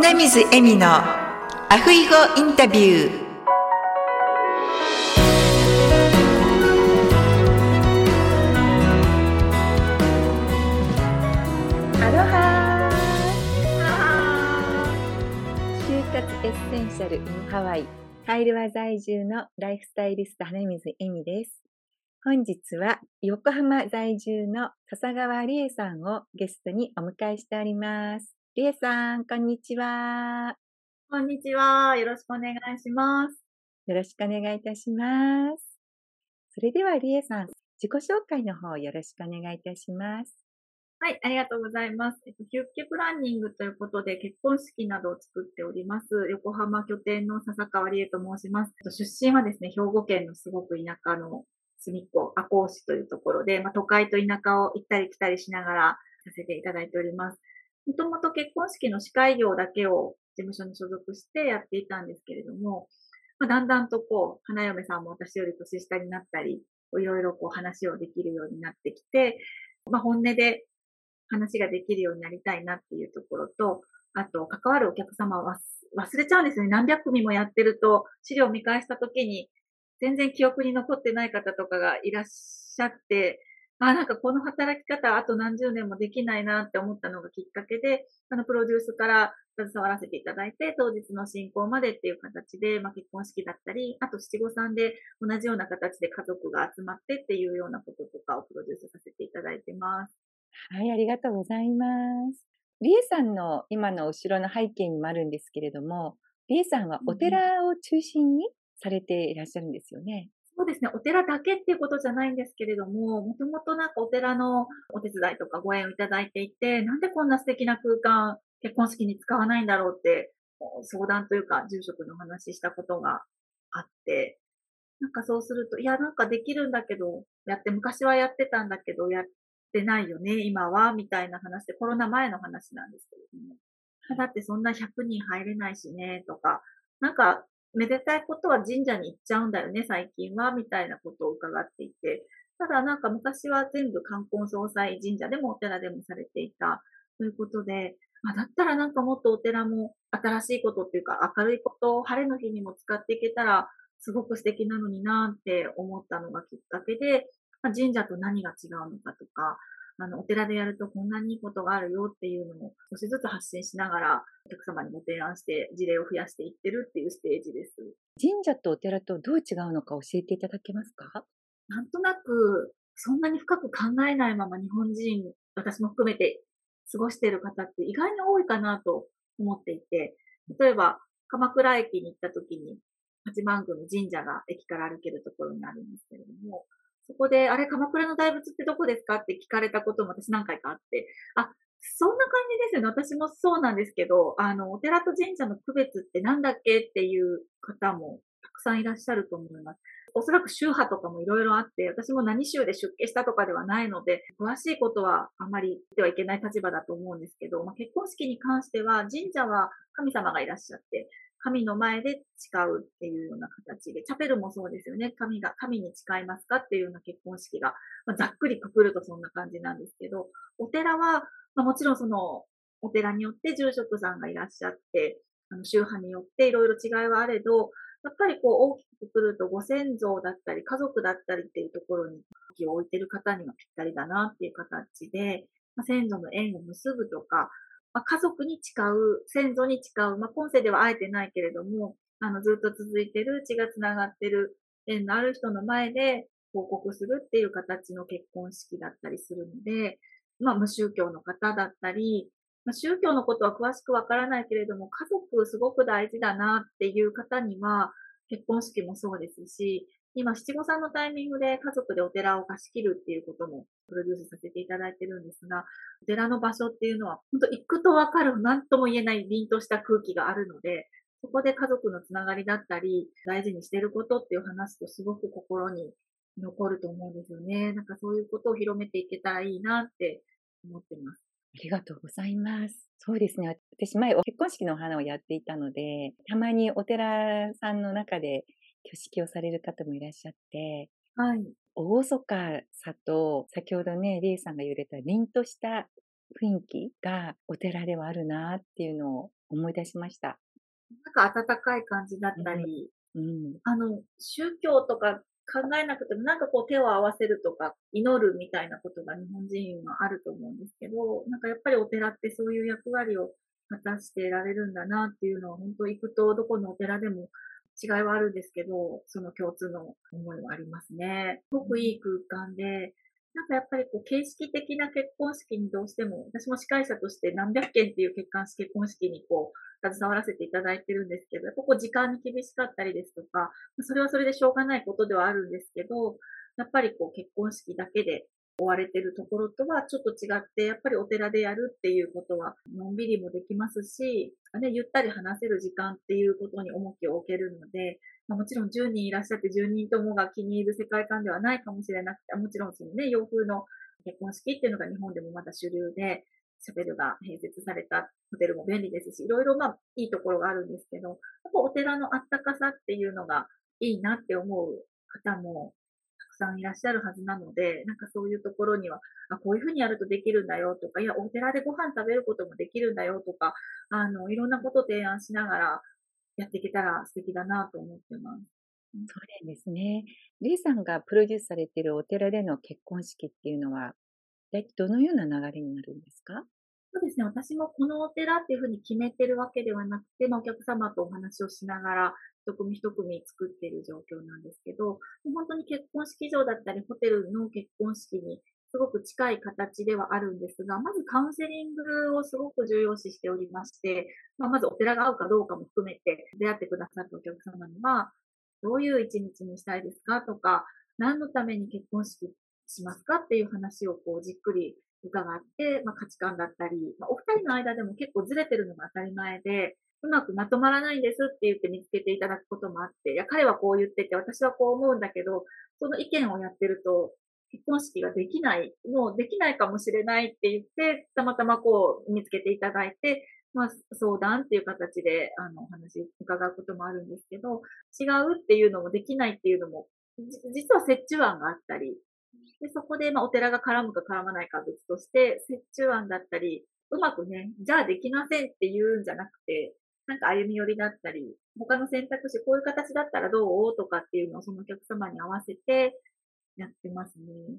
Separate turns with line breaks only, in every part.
花水恵美のアフイゴインタビュー。アロハ終活エッセンシャル in ハワイカイルワ在住のライフスタイリスト花水恵美です。本日は横浜在住の笹川理恵さんをゲストにお迎えしております。理恵さん、こんにちは。
こんにちは。よろしくお願いします。
よろしくお願いいたします。それでは理恵さん、自己紹介の方よろしくお願いいたします。
はい、ありがとうございます。えっと、ヒュッケプランニングということで結婚式などを作っております。横浜拠点の笹川理恵と申します。えっと出身はですね、兵庫県のすごく田舎の隅っこ、赤穂市というところで、まあ、都会と田舎を行ったり来たりしながらさせていただいております。もともと結婚式の司会業だけを事務所に所属してやっていたんですけれども、まあ、だんだんとこう、花嫁さんも私より年下になったり、いろいろこう話をできるようになってきて、まあ、本音で話ができるようになりたいなっていうところと、あと、関わるお客様は忘れちゃうんですね。何百組もやってると、資料を見返したときに、全然記憶に残ってない方とかがいらっしゃって、あ、なんかこの働き方、あと何十年もできないなって思ったのがきっかけで、あの、プロデュースから携わらせていただいて、当日の進行までっていう形で、まあ、結婚式だったり、あと七五三で同じような形で家族が集まってっていうようなこととかをプロデュースさせていただいてます。
はい、ありがとうございます。リエさんの今の後ろの背景にもあるんですけれども、リエさんはお寺を中心にされていらっしゃるんですよね。
そうですね。お寺だけっていうことじゃないんですけれども、もともとなんかお寺のお手伝いとかご縁をいただいていて、なんでこんな素敵な空間、結婚式に使わないんだろうって、相談というか、住職の話したことがあって、なんかそうすると、いや、なんかできるんだけど、やって、昔はやってたんだけど、やってないよね、今は、みたいな話で、コロナ前の話なんですけれども。だってそんな100人入れないしね、とか、なんか、めでたいことは神社に行っちゃうんだよね、最近は、みたいなことを伺っていて。ただなんか昔は全部冠婚葬祭神社でもお寺でもされていたということで、あ、だったらなんかもっとお寺も新しいことっていうか明るいことを晴れの日にも使っていけたらすごく素敵なのになって思ったのがきっかけで、まあ神社と何が違うのかとか、あの、お寺でやるとこんなにいいことがあるよっていうのを少しずつ発信しながらお客様にご提案して事例を増やしていってるっていうステージです。
神社とお寺とどう違うのか教えていただけますか？
なんとなく、そんなに深く考えないまま日本人、私も含めて過ごしている方って意外に多いかなと思っていて、例えば、鎌倉駅に行った時に、八幡宮の神社が駅から歩けるところにあるんですけれども、そこで、あれ、鎌倉の大仏ってどこですか？って聞かれたことも私何回かあって、あ、そんな感じですよね。私もそうなんですけど、あの、お寺と神社の区別ってなんだっけっていう方もたくさんいらっしゃると思います。おそらく宗派とかもいろいろあって、私も何宗で出家したとかではないので、詳しいことはあまり言ってはいけない立場だと思うんですけど、まあ、結婚式に関しては、神社は神様がいらっしゃって、神の前で誓うっていうような形で、チャペルもそうですよね。神が、神に誓いますかっていうような結婚式が、まあ、ざっくりくくるとそんな感じなんですけど、お寺は、まあ、もちろんその、お寺によって住職さんがいらっしゃって、あの宗派によっていろいろ違いはあれど、やっぱりこう大きくくるとご先祖だったり家族だったりっていうところに気を置いてる方にはぴったりだなっていう形で、まあ、先祖の縁を結ぶとか、まあ、家族に誓う、先祖に誓う、まあ、今世ではあえてないけれども、あのずっと続いてる血がつながってる縁のある人の前で報告するっていう形の結婚式だったりするので、まあ無宗教の方だったり、まあ、宗教のことは詳しくわからないけれども、家族すごく大事だなっていう方には、結婚式もそうですし、今、七五三のタイミングで家族でお寺を貸し切るっていうこともプロデュースさせていただいてるんですが、お寺の場所っていうのは、本当行くとわかる、なんとも言えない凛とした空気があるので、そこで家族のつながりだったり、大事にしてることっていう話とすごく心に残ると思うんですよね。なんかそういうことを広めていけたらいいなって思ってます。
ありがとうございます。そうですね。私前、結婚式のお花をやっていたので、たまにお寺さんの中で挙式をされる方もいらっしゃって、
はい。
大そかさと、先ほどね、リエさんが言われた凛とした雰囲気がお寺ではあるなっていうのを思い出しました。
なんか温かい感じだったり、うん、うん、あの、宗教とか考えなくても、なんかこう手を合わせるとか、祈るみたいなことが日本人はあると思うんですけど、なんかやっぱりお寺ってそういう役割を果たしてられるんだなっていうのは、本当行くとどこのお寺でも違いはあるんですけど、その共通の思いはありますね。すごくいい空間で、なんかやっぱりこう形式的な結婚式にどうしても、私も司会者として何百件っていう結婚式結婚式にこう、携わらせていただいてるんですけど、やっぱこう時間に厳しかったりですとか、それはそれでしょうがないことではあるんですけど、やっぱりこう結婚式だけで追われてるところとはちょっと違って、やっぱりお寺でやるっていうことは、のんびりもできますし、ね、ゆったり話せる時間っていうことに重きを置けるので、まあ、もちろん10人いらっしゃって10人ともが気に入る世界観ではないかもしれなくて、もちろんそのね、洋風の結婚式っていうのが日本でもまだ主流で、シャベルが併設されたホテルも便利ですし、いろいろまあいいところがあるんですけど、やっぱお寺のあったかさっていうのがいいなって思う方もさんいらっしゃるはずなので、なんかそういうところには、あ、こういうふうにやるとできるんだよとか、いや、お寺でご飯食べることもできるんだよとか、あの、いろんなことを提案しながらやっていけたら素敵だなと思ってます。
そうですね。リーさんがプロデュースされているお寺での結婚式っていうのは、どのような流れになるんですか？
そうですね。私もこのお寺っていうふうに決めてるわけではなくて、まあ、お客様とお話をしながら、一組一組作っている状況なんですけど、本当に結婚式場だったり、ホテルの結婚式にすごく近い形ではあるんですが、まずカウンセリングをすごく重要視しておりまして、まあ、まずお寺が合うかどうかも含めて出会ってくださったお客様には、どういう一日にしたいですかとか、何のために結婚式しますかっていう話をこうじっくり伺って、まあ、価値観だったり、まあ、お二人の間でも結構ずれてるのが当たり前で、うまくまとまらないんですって言って見つけていただくこともあって、いや、彼はこう言ってて、私はこう思うんだけど、その意見をやってると、結婚式ができない、もうできないかもしれないって言って、たまたまこう見つけていただいて、まあ、相談っていう形で、あの、お話伺うこともあるんですけど、違うっていうのもできないっていうのも、実は折衷案があったり、で、そこで、まあ、お寺が絡むか絡まないか別として、折衷案だったり、うまくね、じゃあできませんって言うんじゃなくて、なんか歩み寄りだったり、他の選択肢、こういう形だったらどう？とかっていうのをそのお客様に合わせてやってますね。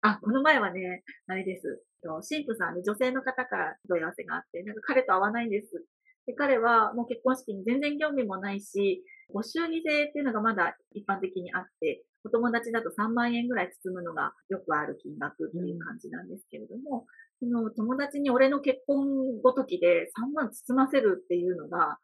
あ、この前はね、あれです。神父さんで女性の方から問い合わせがあって、なんか彼と会わないんです。で彼はもう結婚式に全然興味もないし、ご祝儀税っていうのがまだ一般的にあって、お友達だと3万円ぐらい包むのがよくある金額っていう感じなんですけれども、その友達に俺の結婚ごときで3万包ませるっていうのが、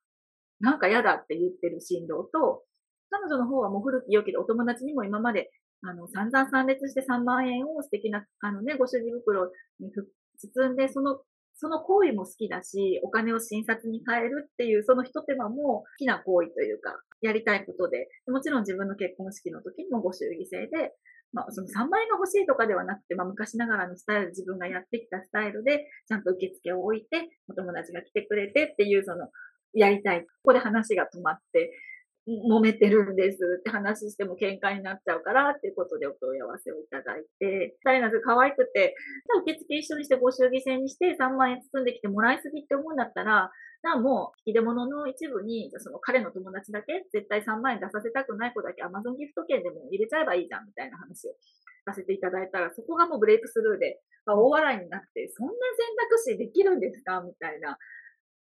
なんか嫌だって言ってる振動と、彼女の方はもう古き良きでお友達にも今まで、あの、散々参列して3万円を素敵な、あのね、ご主人袋に包んで、その、その行為も好きだし、お金を診察に変えるっていう、その一手間も好きな行為というか、やりたいことで、もちろん自分の結婚式の時にもご祝儀制で、まあ、その3万円が欲しいとかではなくて、まあ、昔ながらのスタイル、自分がやってきたスタイルで、ちゃんと受付を置いて、お友達が来てくれてっていう、その、やりたい。ここで話が止まって、揉めてるんですって話しても喧嘩になっちゃうからっていうことでお問い合わせをいただいて、二人なん可愛くて、じゃあ受付一緒にしてご祝儀制にして3万円包んできてもらいすぎって思うんだったら、じゃあもう、引き出物の一部に、その彼の友達だけ、絶対3万円出させたくない子だけ Amazon ギフト券でも入れちゃえばいいじゃん、みたいな話をさせていただいたら、そこがもうブレイクスルーで、まあ、大笑いになって、そんな選択肢できるんですかみたいな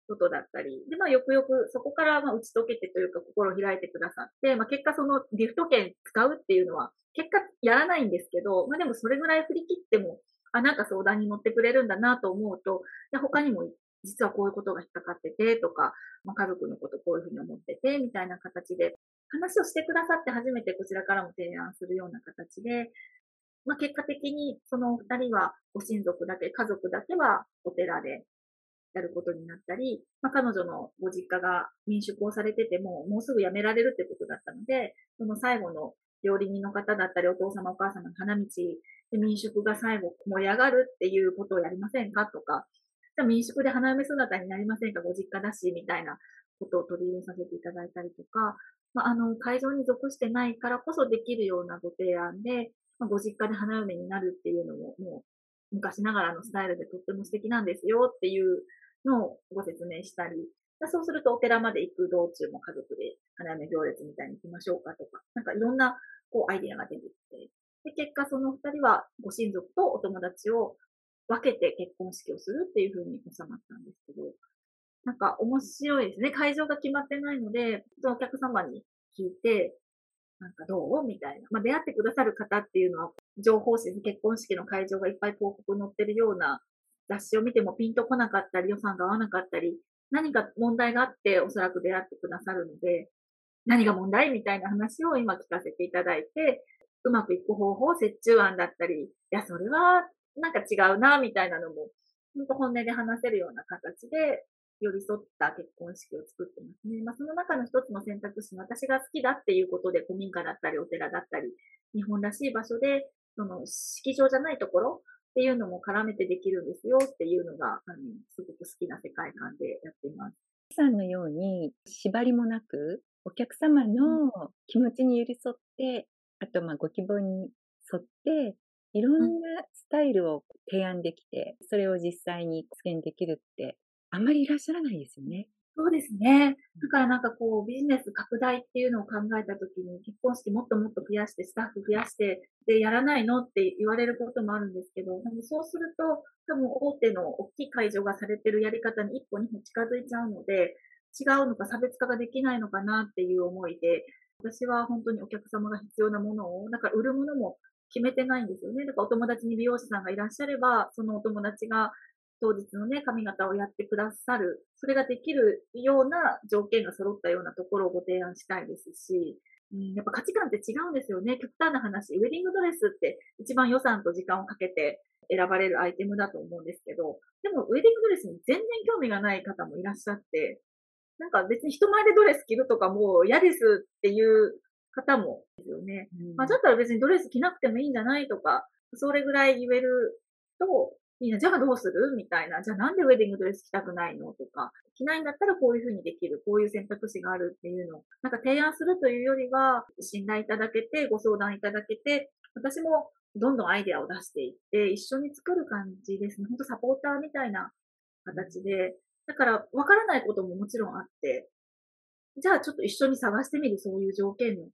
ことだったり。で、まあ、よくよくそこからまあ打ち解けてというか心を開いてくださって、まあ、結果そのギフト券使うっていうのは、結果やらないんですけど、まあ、でもそれぐらい振り切っても、あ、なんか相談に乗ってくれるんだなと思うと、で他にも実はこういうことが引っかかっててとか、まあ、家族のことこういうふうに思っててみたいな形で、話をしてくださって初めてこちらからも提案するような形で、まあ、結果的にそのお二人はご親族だけ、家族だけはお寺でやることになったり、まあ、彼女のご実家が民宿をされてても、もうすぐ辞められるってことだったので、その最後の料理人の方だったり、お父様お母様の花道で民宿が最後盛り上がるっていうことをやりませんかとか、じゃ民宿で花嫁姿になりませんかご実家だし、みたいなことを取り入れさせていただいたりとか、まあ、あの、会場に属してないからこそできるようなご提案で、まあ、ご実家で花嫁になるっていうのも、もう、昔ながらのスタイルでとっても素敵なんですよっていうのご説明したり、そうするとお寺まで行く道中も家族で花嫁行列みたいに行きましょうかとか、なんかいろんなこうアイディアが出てきて、で、結果その二人はご親族とお友達を分けて結婚式をするっていう風に収まったんですけど、なんか面白いですね。会場が決まってないので、お客様に聞いて、なんかどうみたいな。まあ、出会ってくださる方っていうのは、情報誌に結婚式の会場がいっぱい広告載ってるような雑誌を見てもピンとこなかったり、予算が合わなかったり、何か問題があっておそらく出会ってくださるので、何が問題みたいな話を今聞かせていただいて、うまくいく方法、折衷案だったり、いや、それはなんか違うな、みたいなのも、本当本音で話せるような形で、寄り添った結婚式を作ってますね。まあ、その中の一つの選択肢の私が好きだっていうことで、古民家だったり、お寺だったり、日本らしい場所で、その式場じゃないところっていうのも絡めてできるんですよっていうのが、あのすごく好きな世界観でやっています。
さんのように縛りもなく、お客様の気持ちに寄り添って、あとまご希望に沿って、いろんなスタイルを提案できて、それを実際に実現できるってあんまりいらっしゃらないですよね。
そうですね。だからなんかこうビジネス拡大っていうのを考えたときに結婚式もっともっと増やしてスタッフ増やしてでやらないのって言われることもあるんですけど、でもそうすると多分大手の大きい会場がされてるやり方に一歩二歩近づいちゃうので違うのか差別化ができないのかなっていう思いで私は本当にお客様が必要なものをなんか売るものも決めてないんですよね。だからお友達に美容師さんがいらっしゃれば、そのお友達が当日のね、髪型をやってくださる、それができるような条件が揃ったようなところをご提案したいですし、うん、やっぱ価値観って違うんですよね。極端な話、ウェディングドレスって一番予算と時間をかけて選ばれるアイテムだと思うんですけど、でもウェディングドレスに全然興味がない方もいらっしゃって、なんか別に人前でドレス着るとかも嫌ですっていう方もですよね。うん、まあだったら別にドレス着なくてもいいんじゃないとか、それぐらい言えると、いいな、じゃあどうする？みたいな。じゃあなんでウェディングドレス着たくないの？とか、着ないんだったらこういうふうにできる、こういう選択肢があるっていうの、なんか提案するというよりは、信頼いただけて、ご相談いただけて、私もどんどんアイデアを出していって、一緒に作る感じですね。ほんとサポーターみたいな形で、だから、わからないことももちろんあって、じゃあちょっと一緒に探してみる、そういう条件の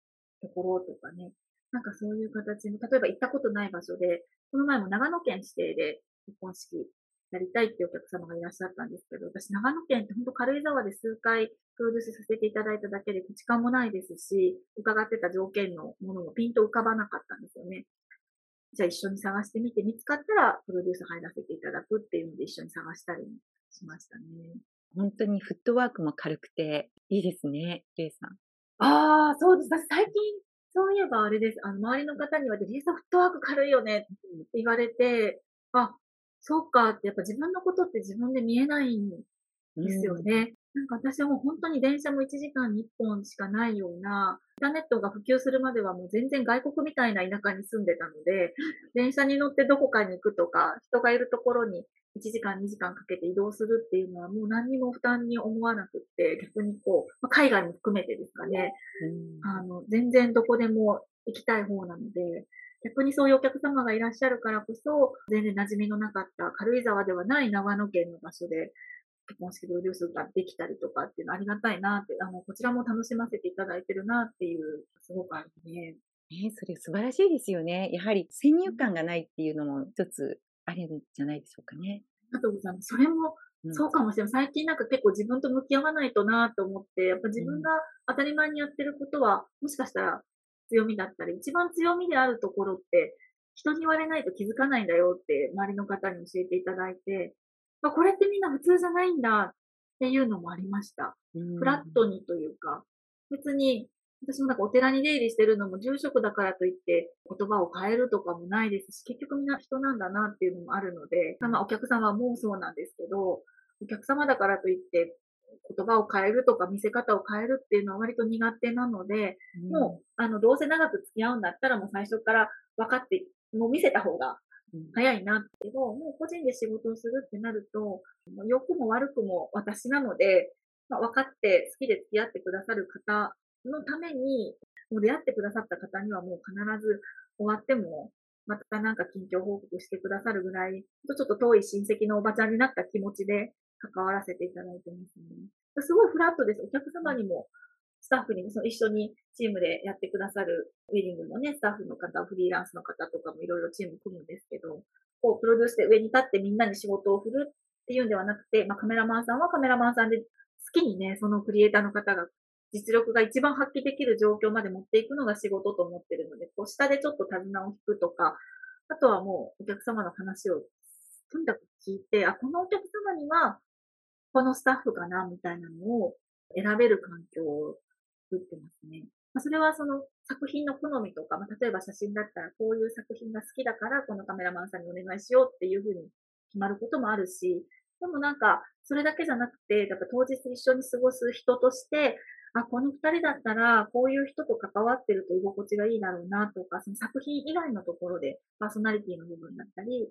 ところとかね。なんかそういう形の、例えば行ったことない場所で、この前も長野県指定で結婚式やりたいっていうお客様がいらっしゃったんですけど、私長野県って本当軽井沢で数回プロデュースさせていただいただけで土地勘もないですし、伺ってた条件のものもピンと浮かばなかったんですよね。じゃあ一緒に探してみて、見つかったらプロデュース入らせていただくっていうので一緒に探したりしましたね。
本当にフットワークも軽くていいですね、レイさん。
ああ、そうです。私最近、そういえばあれです。あの、周りの方には、レイさんフットワーク軽いよねって言われて、あ、そうか。って、やっぱ自分のことって自分で見えないんですよね。うん、なんか私はもう本当に電車も1時間に1本しかないような、インターネットが普及するまではもう全然外国みたいな田舎に住んでたので、電車に乗ってどこかに行くとか、人がいるところに1時間2時間かけて移動するっていうのはもう何にも負担に思わなくって、逆にこう、まあ、海外も含めてですかね、うん、あの、全然どこでも行きたい方なので、逆にそういうお客様がいらっしゃるからこそ、全然馴染みのなかった軽井沢ではない長野県の場所で、結婚式プロデュースができたりとかっていうのありがたいなって、あの、こちらも楽しませていただいてるなっていう、すごくあるね。
えそれ素晴らしいですよね。やはり先入観がないっていうのも一つあるんじゃないでしょうかね。
あと。それも、そうかもしれない。最近なんか結構自分と向き合わないとなと思って、やっぱ自分が当たり前にやってることは、もしかしたら強みだったり、一番強みであるところって、人に言われないと気づかないんだよって周りの方に教えていただいて、まあ、これってみんな普通じゃないんだっていうのもありました。フラットにというか、別に私もなんかお寺に出入りしてるのも住職だからといって言葉を変えるとかもないですし、結局みんな人なんだなっていうのもあるので、まあお客様もそうなんですけど、お客様だからといって言葉を変えるとか見せ方を変えるっていうのは割と苦手なので、うん、もう、あの、どうせ長く付き合うんだったらもう最初から分かって、もう見せた方が早いなってど、もう個人で仕事をするってなると、良くも悪くも私なので、まあ、分かって好きで付き合ってくださる方のために、もう出会ってくださった方にはもう必ず終わってもまたなんか近況報告してくださるぐらい、ちょっと遠い親戚のおばちゃんになった気持ちで関わらせていただいてますね。すごいフラットです。お客様にも、スタッフにもその一緒にチームでやってくださるウェディングのね、スタッフの方、フリーランスの方とかもいろいろチーム組むんですけど、こう、プロデュースで上に立ってみんなに仕事を振るっていうんではなくて、まあ、カメラマンさんはカメラマンさんで好きにね、そのクリエイターの方が実力が一番発揮できる状況まで持っていくのが仕事と思ってるので、こう下でちょっと手綱を引くとか、あとはもうお客様の話をとにかく聞いて、あ、このお客様にはこのスタッフかなみたいなのを選べる環境を作ってますね。まあ、それはその作品の好みとか、まあ、例えば写真だったらこういう作品が好きだからこのカメラマンさんにお願いしようっていうふうに決まることもあるし、でもなんか、それだけじゃなくて、やっぱ当日一緒に過ごす人として、あ、この二人だったら、こういう人と関わってると居心地がいいだろうなとか、その作品以外のところで、パーソナリティの部分だったり、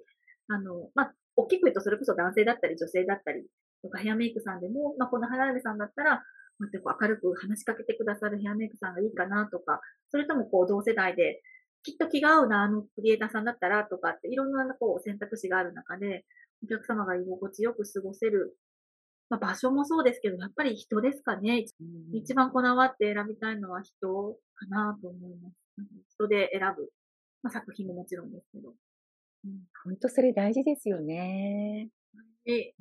あの、まあ、大きく言うとそれこそ男性だったり女性だったり、とかヘアメイクさんでも、まあ、この花嫁さんだったら、こうやってこう明るく話しかけてくださるヘアメイクさんがいいかなとか、それともこう同世代で、きっと気が合うな、あのクリエイターさんだったらとかっていろんなこう選択肢がある中で、お客様が居心地よく過ごせる、まあ、場所もそうですけど、やっぱり人ですかね。うん、一番こだわって選びたいのは人かなと思います。人で選ぶ。まあ、作品ももちろんですけど。
うん、本当それ大事ですよね。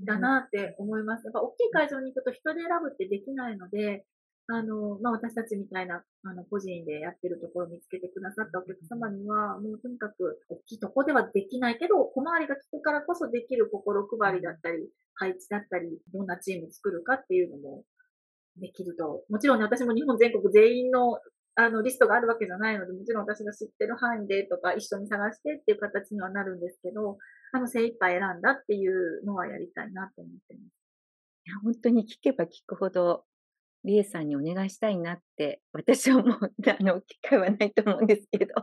だなって思います。やっぱ大きい会場に行くと人で選ぶってできないので、あの、まあ、私たちみたいな、あの、個人でやってるところを見つけてくださったお客様には、もうとにかく、大きいとこではできないけど、小回りが利くからこそできる心配りだったり、配置だったり、どんなチーム作るかっていうのもできると。もちろんね、私も日本全国全員のあの、リストがあるわけじゃないので、もちろん私が知ってる範囲でとか、一緒に探してっていう形にはなるんですけど、あの、精一杯選んだっていうのはやりたいなと思ってます。
いや、本当に聞けば聞くほど、リエさんにお願いしたいなって、私はもう、あの、機会はないと思うんですけど。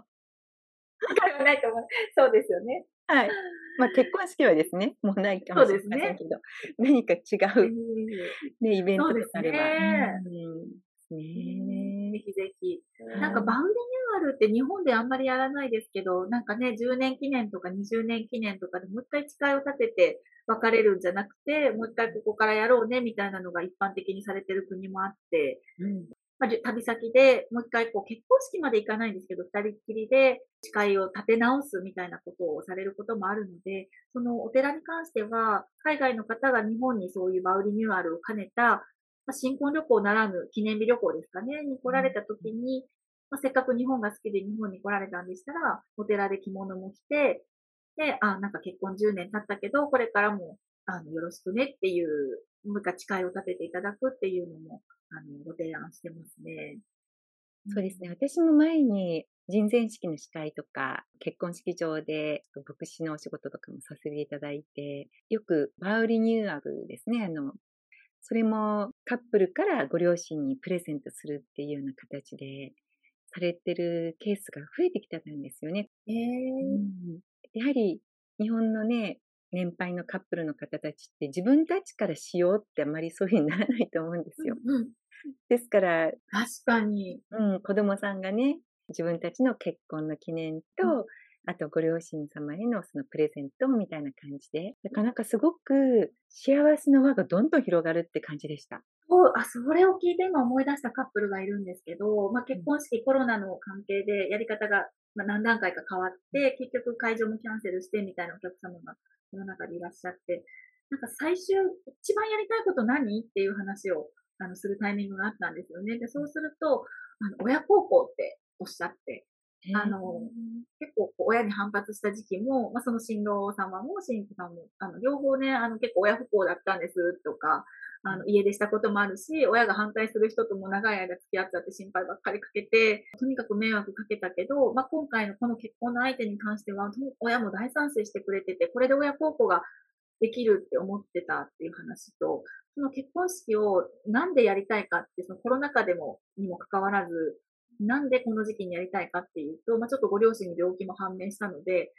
機会はないと思う。そうですよね。
はい。まあ、結婚式はですね、もうないかもしれませんけど、ね、何か違う、ね、イベントであれば。ね、うん
ねぜひぜひ。なんかバウリニューアルって日本であんまりやらないですけど、なんかね、10年記念とか20年記念とかでもう一回誓いを立てて別れるんじゃなくて、もう一回ここからやろうねみたいなのが一般的にされてる国もあって、うん。まあ、旅先でもう一回こう結婚式まで行かないんですけど、二人っきりで誓いを立て直すみたいなことをされることもあるので、そのお寺に関しては、海外の方が日本にそういうバウリニューアルを兼ねたまあ、新婚旅行ならぬ記念日旅行ですかね、に来られた時に、まあ、せっかく日本が好きで日本に来られたんでしたら、お寺で着物も着て、で、あ、なんか結婚10年経ったけど、これからも、あの、よろしくねっていう、もう一回誓いを立てていただくっていうのも、あの、ご提案してますね。
そうですね。私も前に人前式の司会とか、結婚式場で牧師のお仕事とかもさせていただいて、よくバウリニューアルですね。あの、それもカップルからご両親にプレゼントするっていうような形でされてるケースが増えてきたんですよね。
えー、うん、
やはり日本のね、年配のカップルの方たちって自分たちからしようってあまりそういうふうにならないと思うんですよ。
うんうん、
ですから、
確かに。
うん、子供さんがね、自分たちの結婚の記念と、あとご両親様へのそのプレゼントみたいな感じで、なかなかすごく幸せの輪がどんどん広がるって感じでした。
そう、あ、それを聞いて今思い出したカップルがいるんですけど、まあ、結婚式、コロナの関係でやり方が、まあ、何段階か変わって、結局会場もキャンセルしてみたいなお客様が世の中でいらっしゃって、なんか最終、一番やりたいこと何っていう話をあのするタイミングがあったんですよね。で、そうすると、あの親孝行っておっしゃって、あの、結構親に反発した時期も、まあ、その新郎様も新婦さんも、あの、両方ね、あの、結構親不幸だったんですとか、あの、家出したこともあるし、親が反対する人とも長い間付き合っちゃって心配ばっかりかけて、とにかく迷惑かけたけど、まあ、今回のこの結婚の相手に関しては、親も大賛成してくれてて、これで親孝行ができるって思ってたっていう話と、その結婚式をなんでやりたいかって、そのコロナ禍でも、にもかかわらず、なんでこの時期にやりたいかっていうと、まあ、ちょっとご両親に病気も判明したので、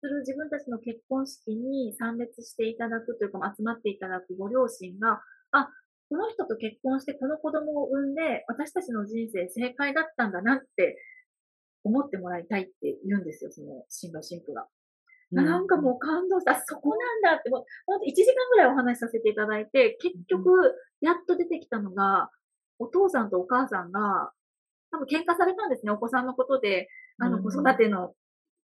する自分たちの結婚式に参列していただくというか、集まっていただくご両親が、あ、この人と結婚してこの子供を産んで、私たちの人生正解だったんだなって思ってもらいたいって言うんですよ、その新郎新婦が。なんかもう感動した。そこなんだって、もうほんと1時間ぐらいお話しさせていただいて、結局、やっと出てきたのが、お父さんとお母さんが、多分喧嘩されたんですね、お子さんのことで。あの、子育ての、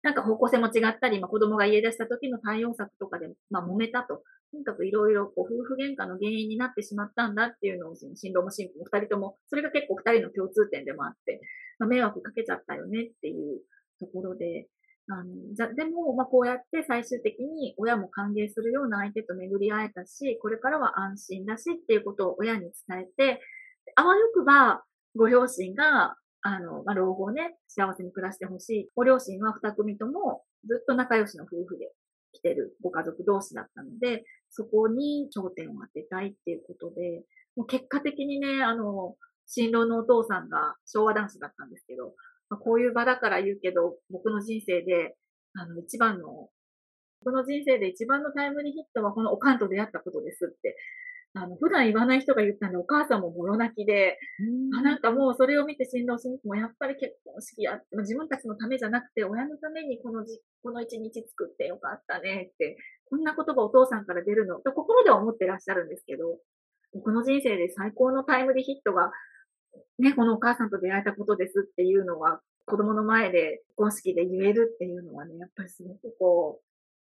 なんか方向性も違ったり、まあ、子供が家出した時の対応策とかで、まあ、揉めたと。とにかくいろいろ、こう、夫婦喧嘩の原因になってしまったんだっていうのを、その新郎も新婦も二人とも、それが結構二人の共通点でもあって、まあ、迷惑かけちゃったよねっていうところで、あの、じゃ、でも、まあ、こうやって最終的に親も歓迎するような相手と巡り会えたし、これからは安心だしっていうことを親に伝えて、あわよくば、ご両親が、あの、まあ、老後ね、幸せに暮らしてほしい。ご両親は二組ともずっと仲良しの夫婦で来てるご家族同士だったので、そこに焦点を当てたいっていうことで、もう結果的にね、あの、新郎のお父さんが昭和男子だったんですけど、まあ、こういう場だから言うけど、僕の人生で、あの、一番の、僕の人生で一番のタイムリーヒットはこのおかんと出会ったことですって、あの、普段言わない人が言ったんで、お母さんももろ泣きで、あなんかもうそれを見て新郎新婦もやっぱり結婚式や自分たちのためじゃなくて、親のためにこのじ、この一日作ってよかったねって、こんな言葉お父さんから出るの、と心では思ってらっしゃるんですけど、僕の人生で最高のタイムリーヒットが、ね、このお母さんと出会えたことですっていうのは、子供の前で結婚式で言えるっていうのはね、やっぱりすごくこう、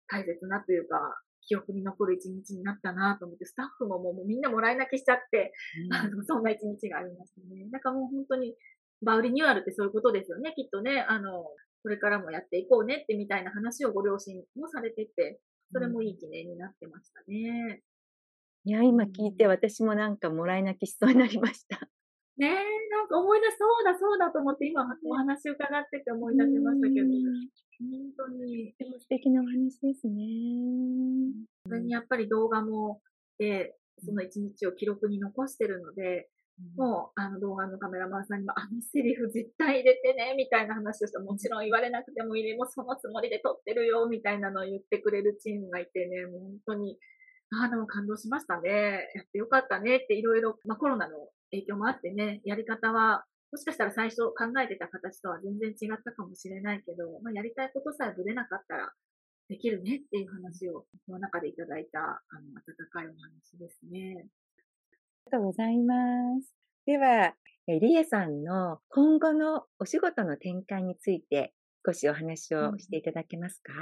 大切なというか、記憶に残る一日になったなと思って、スタッフももうみんなもらい泣きしちゃって、うん、あの、そんな一日がありましたね。なんかもう本当に、バウリニューアルってそういうことですよね、きっとね。あの、これからもやっていこうねってみたいな話をご両親もされてて、それもいい記念になってましたね。
いや、今聞いて私もなんかもらい泣きしそうになりました。
ねえ、なんか思い出そうだそうだと思って今お話伺ってて思い出しましたけど、本当に。
でも素敵なお話ですね。
それにやっぱり動画も、で、その一日を記録に残してるので、うん、もう、あの動画のカメラマンさんにも、あのセリフ絶対入れてね、みたいな話をしてもちろん言われなくてもいいね、もうそのつもりで撮ってるよ、みたいなのを言ってくれるチームがいてね、もう本当に、ああ、でも感動しましたね。やってよかったねっていろいろ、まあコロナの影響もあってね、やり方は、もしかしたら最初考えてた形とは全然違ったかもしれないけど、まあ、やりたいことさえぶれなかったらできるねっていう話を、この中でいただいた、あの、温かいお話ですね。
ありがとうございます。では、リエさんの今後のお仕事の展開について少しお話をしていただけますか、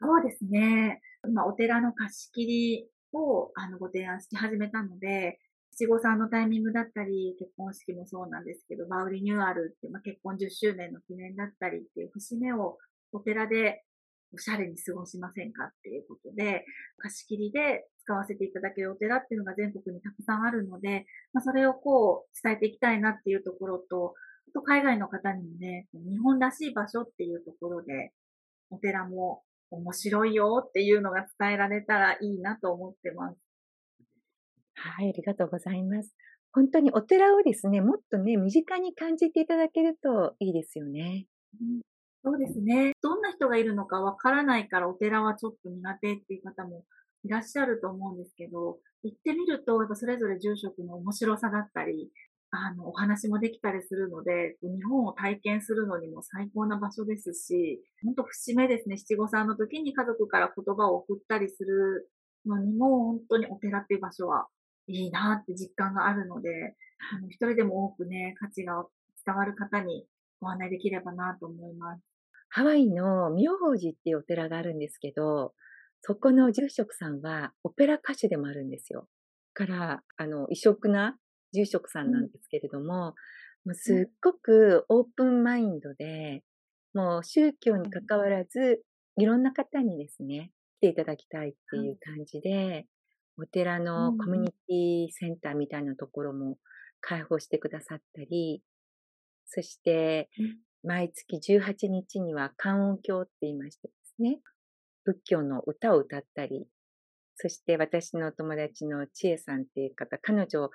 うん、そうですね。今、お寺の貸し切りをあのご提案し始めたので、七五三のタイミングだったり、結婚式もそうなんですけど、バウリニューアルって、まあ、結婚10周年の記念だったりっていう節目をお寺でおしゃれに過ごしませんかっていうことで、貸し切りで使わせていただけるお寺っていうのが全国にたくさんあるので、まあ、それをこう伝えていきたいなっていうところと、あと海外の方にもね、日本らしい場所っていうところで、お寺も面白いよっていうのが伝えられたらいいなと思ってます。
はい、ありがとうございます。本当にお寺をですね、もっとね、身近に感じていただけるといいですよね。
うん、そうですね。どんな人がいるのかわからないからお寺はちょっと苦手っていう方もいらっしゃると思うんですけど、行ってみると、やっぱそれぞれ住職の面白さだったり、あの、お話もできたりするので、日本を体験するのにも最高な場所ですし、本当節目ですね、七五三の時に家族から言葉を送ったりするのにも、本当にお寺っていう場所はいいなって実感があるので、あの一人でも多くね、価値が伝わる方にご案内できればなと思います。
ハワイの妙法寺っていうお寺があるんですけど、そこの住職さんはオペラ歌手でもあるんですよ。から、あの、異色な住職さんなんですけれども、もうすっごくオープンマインドで、もう宗教に関わらず、いろんな方にですね、来ていただきたいっていう感じで、お寺のコミュニティセンターみたいなところも開放してくださったり、そして、毎月18日には観音教って言いましてですね、仏教の歌を歌ったり、そして私の友達の千恵さんっていう方、彼女、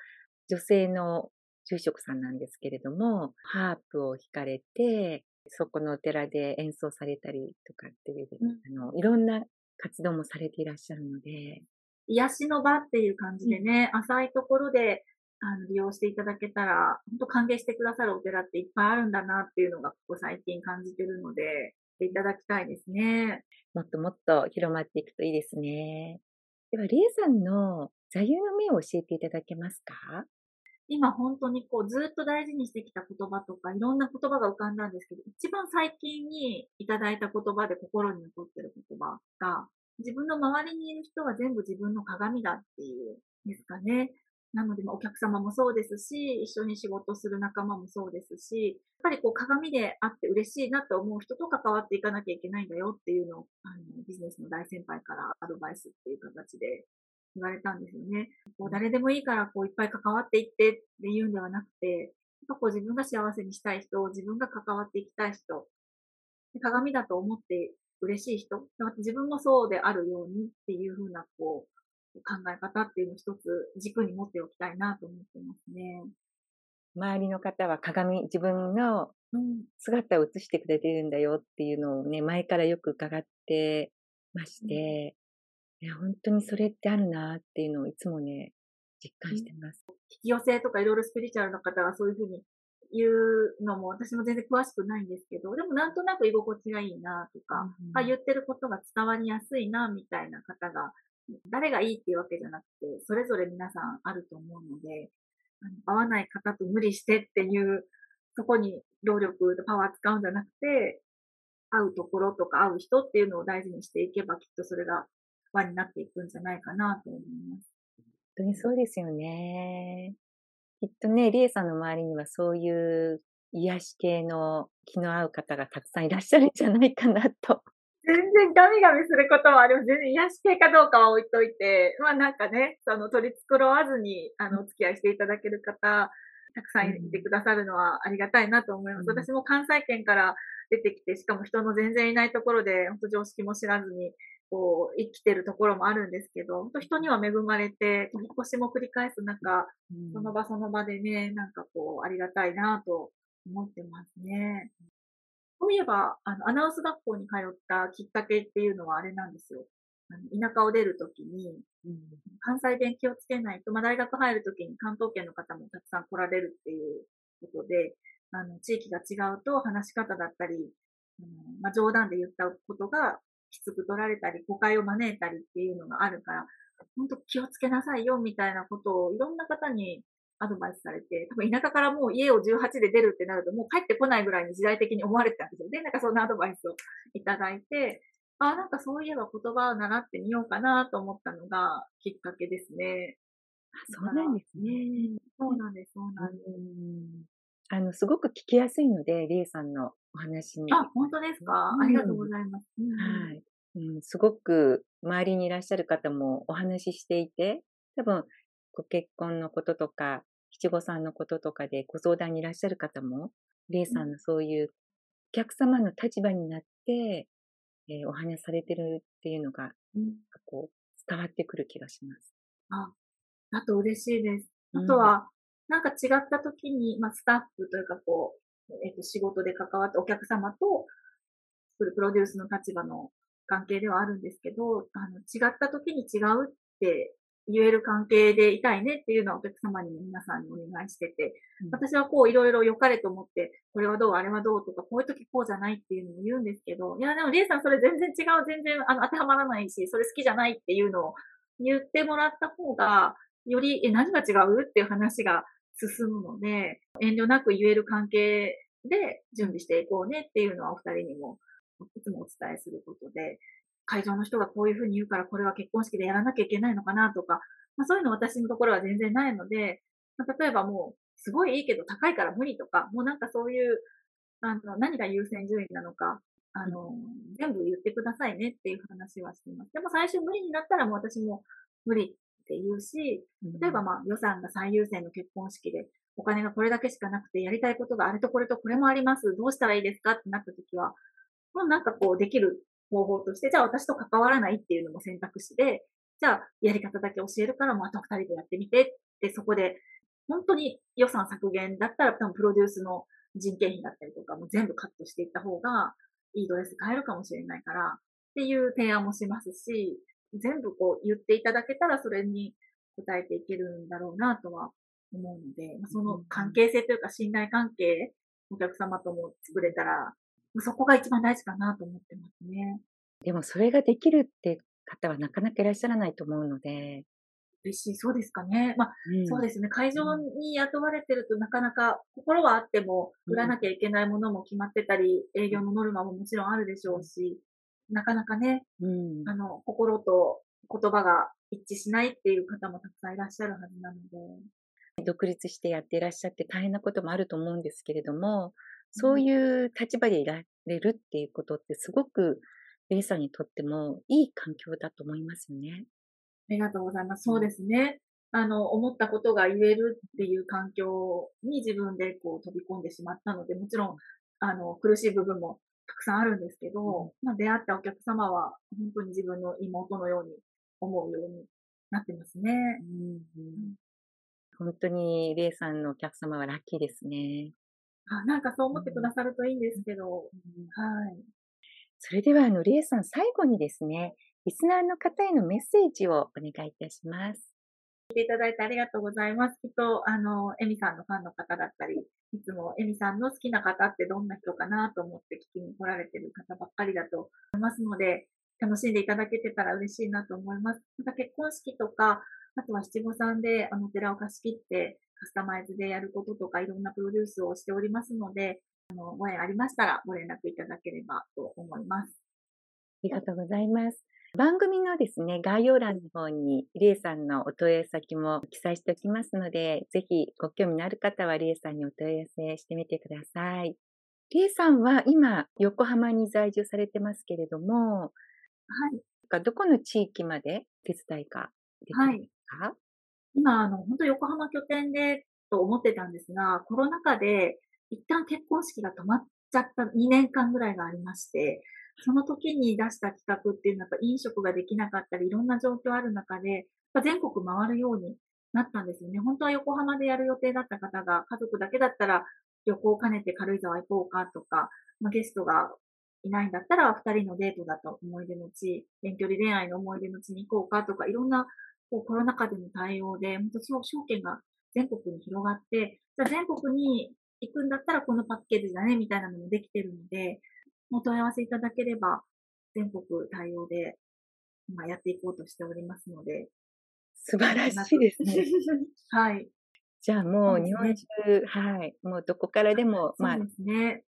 女性の住職さんなんですけれども、ハープを弾かれて、そこのお寺で演奏されたりとかっていう、うん、あの、いろんな活動もされていらっしゃるので、
癒しの場っていう感じでね、うん、浅いところで、あの利用していただけたら、本当歓迎してくださるお寺っていっぱいあるんだなっていうのが、ここ最近感じてるので、していただきたいですね。
もっともっと広まっていくといいですね。では、りえさんの座右の銘を教えていただけますか？
今本当にこうずっと大事にしてきた言葉とかいろんな言葉が浮かんだんですけど、一番最近にいただいた言葉で心に残ってる言葉が、自分の周りにいる人は全部自分の鏡だっていうんですかね。なので、お客様もそうですし、一緒に仕事する仲間もそうですし、やっぱりこう鏡であって嬉しいなと思う人と関わっていかなきゃいけないんだよっていうのを、あのビジネスの大先輩からアドバイスっていう形で言われたんですよね。こう誰でもいいからこういっぱい関わっていってっていうんではなくて、やっぱこう自分が幸せにしたい人、自分が関わっていきたい人、鏡だと思って嬉しい人、自分もそうであるようにっていうふうなこう考え方っていうのを一つ軸に持っておきたいなと思ってますね。
周りの方は鏡、自分の姿を映してくれてるんだよっていうのをね、前からよく伺ってまして、いや、本当にそれってあるなっていうのをいつもね、実感してます。
引き寄せとかいろいろスピリチュアルの方がそういうふうに言うのも私も全然詳しくないんですけど、でもなんとなく居心地がいいなとか、うん、あ言ってることが伝わりやすいなみたいな方が誰がいいっていうわけじゃなくて、それぞれ皆さんあると思うので、合わない方と無理してっていう、そこに労力、パワー使うんじゃなくて、会うところとか会う人っていうのを大事にしていけば、きっとそれが輪になっていくんじゃないかなと思います。
本当にそうですよね。きっとね、リエさんの周りにはそういう癒し系の気の合う方がたくさんいらっしゃるんじゃないかなと
全然ガミガミすることもあります。全然癒し系かどうかは置いといて、まあなんかね、その取り繕わずに、あの、お付き合いしていただける方、たくさんいてくださるのはありがたいなと思います。うん、私も関西圏から出てきて、しかも人の全然いないところで、本当常識も知らずに、こう、生きてるところもあるんですけど、本当人には恵まれて、引っ越しも繰り返す中、うん、その場その場でね、なんかこう、ありがたいなと思ってますね。そういえば、あの、アナウンス学校に通ったきっかけっていうのはあれなんですよ。あの田舎を出るときに、うん、関西弁気をつけないと、まあ、大学入るときに関東圏の方もたくさん来られるっていうことで、あの、地域が違うと話し方だったり、うんまあ、冗談で言ったことがきつく取られたり、誤解を招いたりっていうのがあるから、本当気をつけなさいよみたいなことをいろんな方にアドバイスされて、多分田舎からもう家を18で出るってなると、もう帰ってこないぐらいに時代的に思われてたんですよ。で、なんかそんなアドバイスをいただいて、あ、なんかそういえば言葉を習ってみようかなと思ったのがきっかけですね。
そうなんですね。
そうなんです、そうなんです。
あの、すごく聞きやすいので、りえさんのお話に。
あ、本当ですか、うん、ありがとうございます。
うん、はい、うん。すごく周りにいらっしゃる方もお話ししていて、多分ご結婚のこととか、七五三のこととかでご相談にいらっしゃる方も、レイさんのそういうお客様の立場になって、えー、お話しされてるっていうのが、うん、こう、伝わってくる気がします。
あ、あと嬉しいです。あとは、うん、なんか違った時に、まあ、スタッフというかこう、えっ、ー、と、仕事で関わってお客様と、プロデュースの立場の関係ではあるんですけど、あの、違った時に違うって言える関係でいたいねっていうのはお客様にも皆さんにお願いしてて、うん、私はこういろいろ良かれと思って、これはどう、あれはどうとか、こういう時こうじゃないっていうのを言うんですけど、いやでもリエさんそれ全然違う、全然あの当てはまらないし、それ好きじゃないっていうのを言ってもらった方が、より、え、何が違うっていう話が進むので、遠慮なく言える関係で準備していこうねっていうのはお二人にもいつもお伝えすることで、会場の人がこういうふうに言うからこれは結婚式でやらなきゃいけないのかなとか、まあ、そういうの私のところは全然ないので、まあ、例えばもう、すごいいいけど高いから無理とか、もうなんかそういう、あの、何が優先順位なのか、あの、全部言ってくださいねっていう話はしています。でも最初無理になったらもう私も無理って言うし、例えばまあ予算が最優先の結婚式で、お金がこれだけしかなくてやりたいことがあれとこれとこれもあります。どうしたらいいですかってなった時は、もうなんかこうできる方法として、じゃあ私と関わらないっていうのも選択肢で、じゃあやり方だけ教えるから、また二人でやってみてって、そこで、本当に予算削減だったら、多分プロデュースの人件費だったりとかも全部カットしていった方が、いいドレス買えるかもしれないから、っていう提案もしますし、全部こう言っていただけたら、それに答えていけるんだろうなとは思うので、まあ、その関係性というか信頼関係、お客様とも作れたら、そこが一番大事かなと思ってますね。
でもそれができるって方はなかなかいらっしゃらないと思うので。
嬉しい、そうですかね。まあ、うん、そうですね。会場に雇われてるとなかなか心はあっても、売らなきゃいけないものも決まってたり、営業のノルマももちろんあるでしょうし、なかなかね、うん、あの、心と言葉が一致しないっていう方もたくさんいらっしゃるはずなので。
独立してやっていらっしゃって大変なこともあると思うんですけれども、そういう立場でいられるっていうことってすごくレイさんにとってもいい環境だと思いますよね。
ありがとうございます。そうですね。あの、思ったことが言えるっていう環境に自分でこう飛び込んでしまったので、もちろん、あの、苦しい部分もたくさんあるんですけど、うん、まあ、出会ったお客様は本当に自分の妹のように思うようになってますね。うん、
本当にレイさんのお客様はラッキーですね。
あなんかそう思ってくださるといいんですけど、うん、はい。
それでは、あの、レイさん、最後にですね、リスナーの方へのメッセージをお願いいたします。
聞いていただいてありがとうございます。きっと、あの、エミさんのファンの方だったり、いつもエミさんの好きな方ってどんな人かなと思って聞きに来られてる方ばっかりだと思いますので、楽しんでいただけてたら嬉しいなと思います。また結婚式とか、あとは七五三であの寺を貸し切ってカスタマイズでやることとかいろんなプロデュースをしておりますので、あの、ご縁ありましたらご連絡いただければと思います。あ
りがとうございます。番組のですね、概要欄の方に、りえさんのお問い合わせ先も記載しておきますので、ぜひご興味のある方はりえさんにお問い合わせしてみてください。りえさんは今、横浜に在住されてますけれども、はい。どこの地域まで手伝いかできますか、はい、
今、あの、本当横浜拠点でと思ってたんですが、コロナ禍で一旦結婚式が止まっちゃった2年間ぐらいがありまして、その時に出した企画っていうのは飲食ができなかったり、いろんな状況ある中で、全国回るようになったんですよね。本当は横浜でやる予定だった方が、家族だけだったら旅行を兼ねて軽井沢行こうかとか、まあ、ゲストがいないんだったら二人のデートだと思い出の地、遠距離恋愛の思い出の地に行こうかとか、いろんなこうコロナ禍での対応で、本当証券が全国に広がって、じゃあ全国に行くんだったらこのパッケージだね、みたいなのもできてるので、お問い合わせいただければ、全国対応で、今やっていこうとしておりますので。
素晴らしいですね。
はい。
じゃあもう日本中、ね、はい、もうどこからでも、
まあ、そうですね。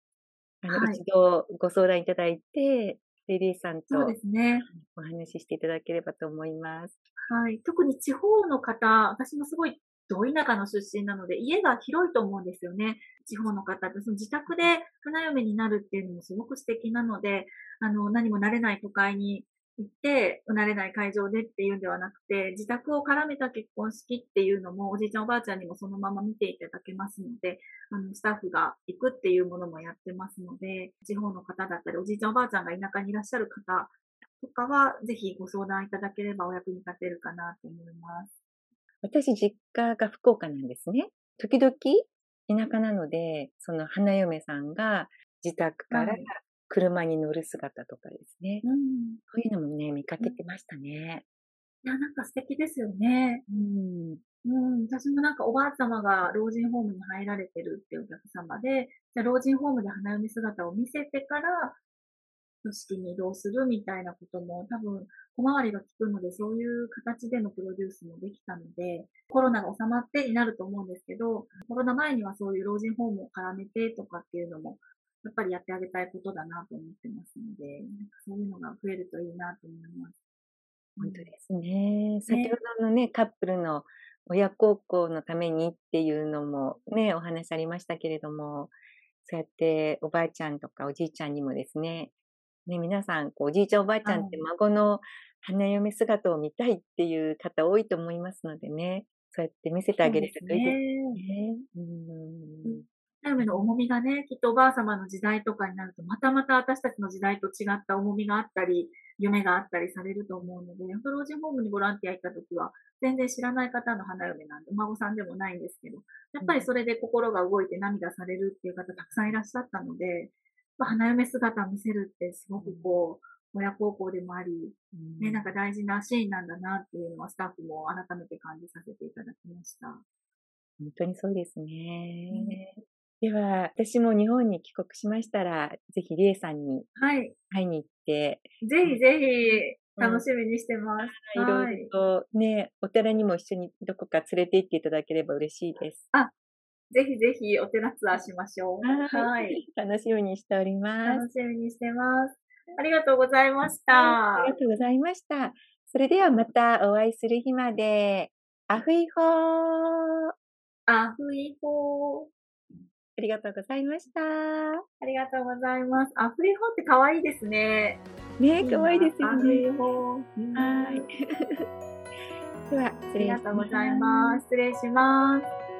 あの、はい、一度ご相談いただいて、レディーさんと
そうですね。
お話ししていただければと思います。
はい。特に地方の方、私もすごいど田舎の出身なので、家が広いと思うんですよね。地方の方って、その自宅で花嫁になるっていうのもすごく素敵なので、あの、何も慣れない都会に行って、慣れない会場でっていうんではなくて、自宅を絡めた結婚式っていうのも、おじいちゃんおばあちゃんにもそのまま見ていただけますので、あの、スタッフが行くっていうものもやってますので、地方の方だったり、おじいちゃんおばあちゃんが田舎にいらっしゃる方とかは、ぜひご相談いただければお役に立てるかなと思います。
私、実家が福岡なんですね。時々、田舎なので、その花嫁さんが自宅から車に乗る姿とかですね。うん、そういうのもね、見かけてましたね。
いや、なんか素敵ですよね。うん。うん、私もなんかおばあ様が老人ホームに入られてるっていうお客様で、じゃ老人ホームで花嫁姿を見せてから、組織に移動するみたいなことも多分小回りが利くのでそういう形でのプロデュースもできたのでコロナが収まってになると思うんですけどコロナ前にはそういう老人ホームを絡めてとかっていうのもやっぱりやってあげたいことだなと思ってますのでなんかそういうのが増えるといいなと思います。
本当ですね。先ほどのね、カップルの親孝行のためにっていうのもね、お話ありましたけれども、そうやっておばあちゃんとかおじいちゃんにもですね、ね、皆さん、こう、おじいちゃんおばあちゃんって孫の花嫁姿を見たいっていう方多いと思いますのでね、そうやって見せてあげるといいですね。
うん。花嫁の重みがね、きっとおばあ様の時代とかになると、またまた私たちの時代と違った重みがあったり、夢があったりされると思うので、老人ホームにボランティア行った時は、全然知らない方の花嫁なんで、お孫さんでもないんですけど、やっぱりそれで心が動いて涙されるっていう方たくさんいらっしゃったので、花嫁姿を見せるってすごくこう、親孝行でもあり、ね、なんか大事なシーンなんだなっていうのはスタッフも改めて感じさせていただきました。
本当にそうですね。では、私も日本に帰国しましたら、ぜひ、りえさんに
はい。
会いに行って、
ぜひぜひ、楽しみにしてます。
いろいろとね、お寺にも一緒にどこか連れて行っていただければ嬉しいです。
ぜひぜひお寺ツアーしましょう。
はい。楽しみにしております。
楽しみにしてます。ありがとうございました。
ありがとうございました。それではまたお会いする日まで。アフイホー
あふいほー。
ありがとうございました。
ありがとうございます。アフリホって可愛いですね。
ね可愛いですよ
アフリ
ね。
ホー。
はい。では、
ありがとうございます。失礼します。